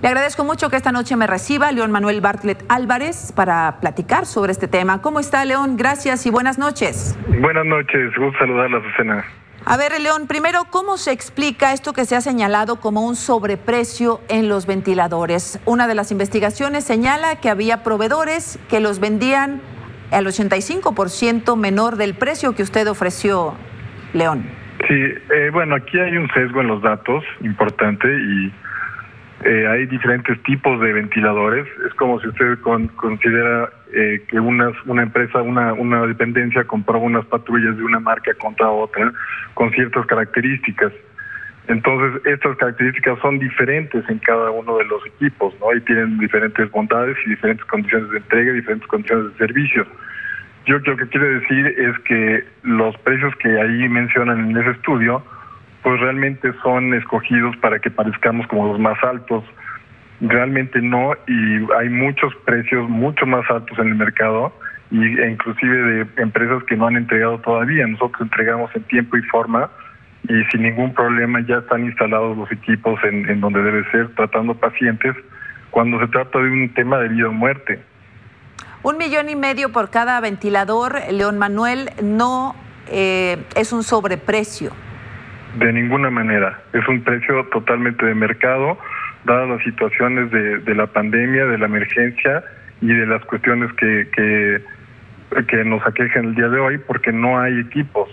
Le agradezco mucho que esta noche me reciba León Manuel Bartlett Álvarez para platicar sobre este tema. ¿Cómo está, León? Gracias y buenas noches. Buenas noches, gusto saludarla, Susana. A ver, León, primero, ¿cómo se explica esto que se ha señalado como un sobreprecio en los ventiladores? Una de las investigaciones señala que había proveedores que los vendían al 85% menor del precio que usted ofreció, León. Sí, eh, bueno, aquí hay un sesgo en los datos importante y eh, hay diferentes tipos de ventiladores. Es como si usted considera eh, que una, una empresa, una, una dependencia compró unas patrullas de una marca contra otra con ciertas características. Entonces, estas características son diferentes en cada uno de los equipos, ¿no? Y tienen diferentes bondades y diferentes condiciones de entrega, diferentes condiciones de servicio. Yo lo que quiero decir es que los precios que ahí mencionan en ese estudio, pues realmente son escogidos para que parezcamos como los más altos. Realmente no, y hay muchos precios mucho más altos en el mercado y, e inclusive de empresas que no han entregado todavía. Nosotros entregamos en tiempo y forma y sin ningún problema ya están instalados los equipos en, donde debe ser, tratando pacientes cuando se trata de un tema de vida o muerte. Un millón y medio por cada ventilador, León Manuel, no eh, es un sobreprecio. De ninguna manera, es un precio totalmente de mercado, dadas las situaciones de, de la pandemia, de la emergencia y de las cuestiones que, que, que nos aquejan el día de hoy, porque no hay equipos.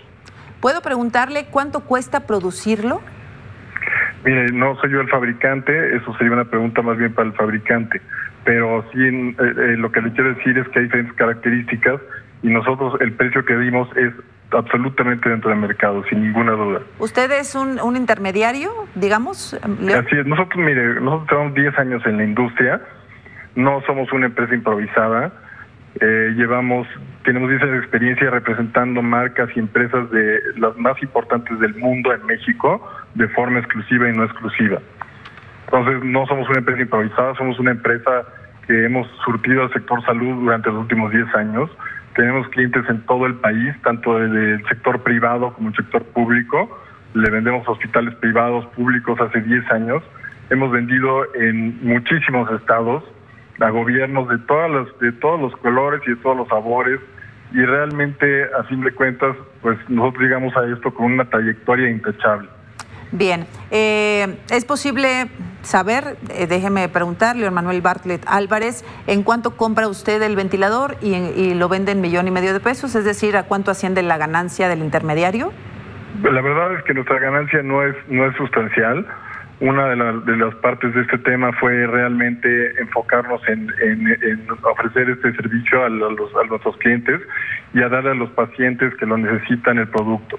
¿Puedo preguntarle cuánto cuesta producirlo? Mire, no soy yo el fabricante, eso sería una pregunta más bien para el fabricante, pero sí eh, eh, lo que le quiero decir es que hay diferentes características y nosotros el precio que dimos es absolutamente dentro del mercado, sin ninguna duda. ¿Usted es un, un intermediario, digamos? Así es, nosotros, mire, nosotros tenemos 10 años en la industria, no somos una empresa improvisada, eh, llevamos, tenemos 10 años de experiencia representando marcas y empresas de las más importantes del mundo en México de forma exclusiva y no exclusiva. Entonces, no somos una empresa improvisada, somos una empresa que hemos surtido al sector salud durante los últimos 10 años. Tenemos clientes en todo el país, tanto del sector privado como el sector público. Le vendemos hospitales privados, públicos hace 10 años. Hemos vendido en muchísimos estados a gobiernos de todas las, de todos los colores y de todos los sabores y realmente a fin de cuentas pues nosotros llegamos a esto con una trayectoria intachable. Bien, eh, ¿es posible saber, eh, déjeme preguntarle, Manuel Bartlett Álvarez, en cuánto compra usted el ventilador y, y lo vende en millón y medio de pesos? Es decir, ¿a cuánto asciende la ganancia del intermediario? La verdad es que nuestra ganancia no es, no es sustancial una de, la, de, las partes de este tema fue realmente enfocarnos en, en, ofrecer este servicio a, los, a, nuestros clientes y a darle a los pacientes que lo necesitan el producto.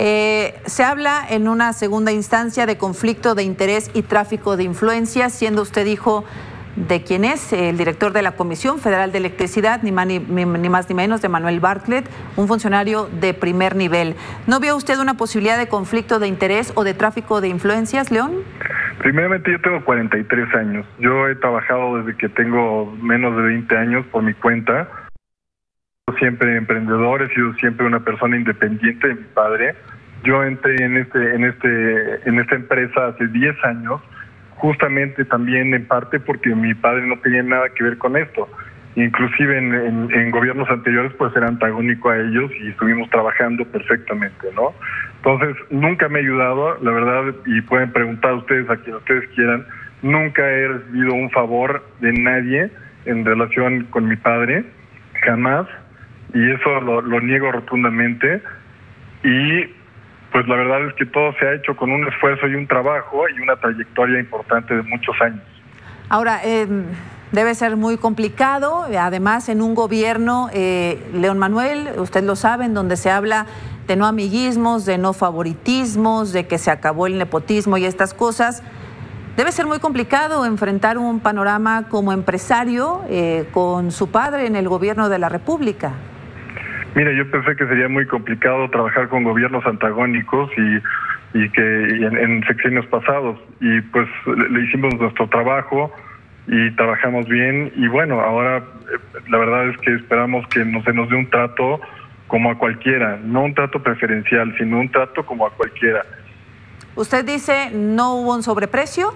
Eh, se habla en una segunda instancia de conflicto de interés y tráfico de influencia, siendo usted dijo de quién es el director de la Comisión Federal de Electricidad, ni más ni, ni más ni menos, de Manuel Bartlett, un funcionario de primer nivel. ¿No vio usted una posibilidad de conflicto de interés o de tráfico de influencias, León? Primeramente, yo tengo 43 años. Yo he trabajado desde que tengo menos de 20 años por mi cuenta. Siempre emprendedor, he sido siempre una persona independiente de mi padre. Yo entré en este, en este, en esta empresa hace 10 años justamente también en parte porque mi padre no tenía nada que ver con esto. Inclusive en, en, en, gobiernos anteriores pues era antagónico a ellos y estuvimos trabajando perfectamente, ¿no? Entonces nunca me ha ayudado, la verdad, y pueden preguntar ustedes a quien ustedes quieran, nunca he recibido un favor de nadie en relación con mi padre, jamás, y eso lo, lo niego rotundamente. Y pues la verdad es que todo se ha hecho con un esfuerzo y un trabajo y una trayectoria importante de muchos años. Ahora, eh, debe ser muy complicado, además en un gobierno, eh, León Manuel, usted lo sabe, en donde se habla de no amiguismos, de no favoritismos, de que se acabó el nepotismo y estas cosas. Debe ser muy complicado enfrentar un panorama como empresario eh, con su padre en el gobierno de la República. Mira, yo pensé que sería muy complicado trabajar con gobiernos antagónicos y, y que y en, en, sexenios pasados. Y pues le, le, hicimos nuestro trabajo y trabajamos bien. Y bueno, ahora la verdad es que esperamos que no se nos dé un trato como a cualquiera, no un trato preferencial, sino un trato como a cualquiera. ¿Usted dice no hubo un sobreprecio?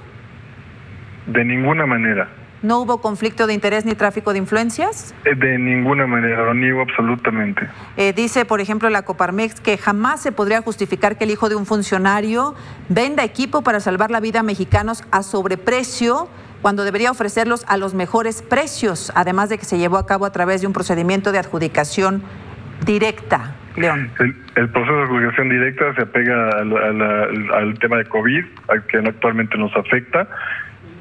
De ninguna manera. ¿No hubo conflicto de interés ni tráfico de influencias? Eh, De ninguna manera, lo niego absolutamente. Eh, dice, por ejemplo, la Coparmex que jamás se podría justificar que el hijo de un funcionario venda equipo para salvar la vida a mexicanos a sobreprecio cuando debería ofrecerlos a los mejores precios, además de que se llevó a cabo a través de un procedimiento de adjudicación directa. León. El, el proceso de adjudicación directa se apega al, al- al tema de COVID, al que actualmente nos afecta,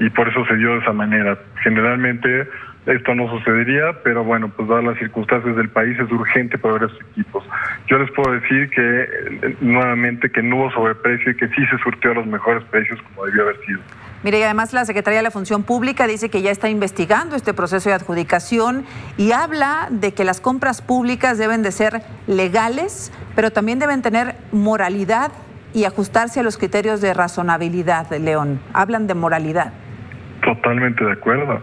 y por eso se dio de esa manera. Generalmente esto no sucedería, pero bueno, pues dadas las circunstancias del país es urgente proveer esos equipos. Yo les puedo decir que eh, nuevamente que no hubo sobreprecio y que sí se surtió a los mejores precios como debió haber sido. Mire, y además la Secretaría de la Función Pública dice que ya está investigando este proceso de adjudicación y habla de que las compras públicas deben de ser legales, pero también deben tener moralidad y ajustarse a los criterios de razonabilidad, León. Hablan de moralidad. Totalmente de acuerdo.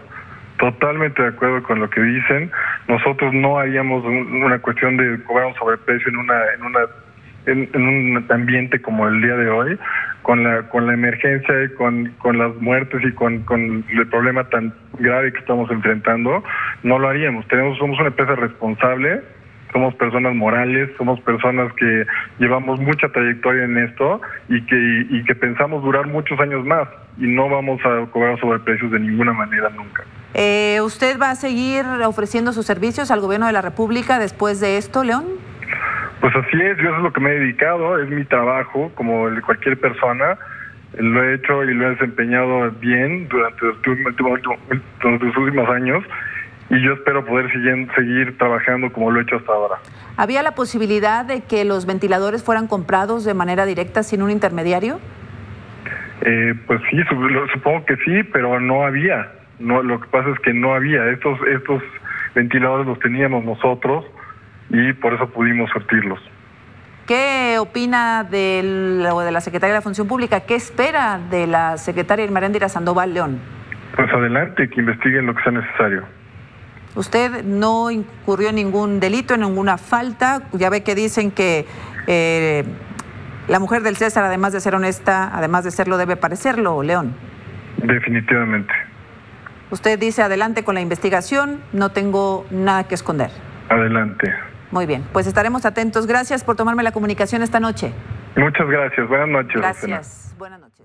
Totalmente de acuerdo con lo que dicen. Nosotros no haríamos un- una cuestión de cobrar un sobreprecio en una en una en, en un ambiente como el día de hoy, con la con la emergencia y con, con las muertes y con, con el problema tan grave que estamos enfrentando, no lo haríamos. Tenemos somos una empresa responsable, somos personas morales, somos personas que llevamos mucha trayectoria en esto y que y que pensamos durar muchos años más y no vamos a cobrar sobreprecios de ninguna manera nunca. Eh, ¿Usted va a seguir ofreciendo sus servicios al gobierno de la República después de esto, León? Pues así es, yo eso es lo que me he dedicado, es mi trabajo, como el de cualquier persona. Lo he hecho y lo he desempeñado bien durante los últimos, durante los últimos años y yo espero poder seguir, seguir trabajando como lo he hecho hasta ahora. ¿Había la posibilidad de que los ventiladores fueran comprados de manera directa sin un intermediario? Eh, pues sí, supongo que sí, pero no había. No, lo que pasa es que no había. Estos, estos ventiladores los teníamos nosotros y por eso pudimos sortirlos. ¿Qué opina del, o de la Secretaría de la Función Pública? ¿Qué espera de la secretaria Irma Aréndira Sandoval León? Pues adelante, que investiguen lo que sea necesario. Usted no incurrió en ningún delito, en ninguna falta. Ya ve que dicen que eh, la mujer del César, además de ser honesta, además de serlo, debe parecerlo, León. Definitivamente. Usted dice adelante con la investigación, no tengo nada que esconder. Adelante. Muy bien, pues estaremos atentos. Gracias por tomarme la comunicación esta noche. Muchas gracias. Buenas noches. Gracias. Buenas noches.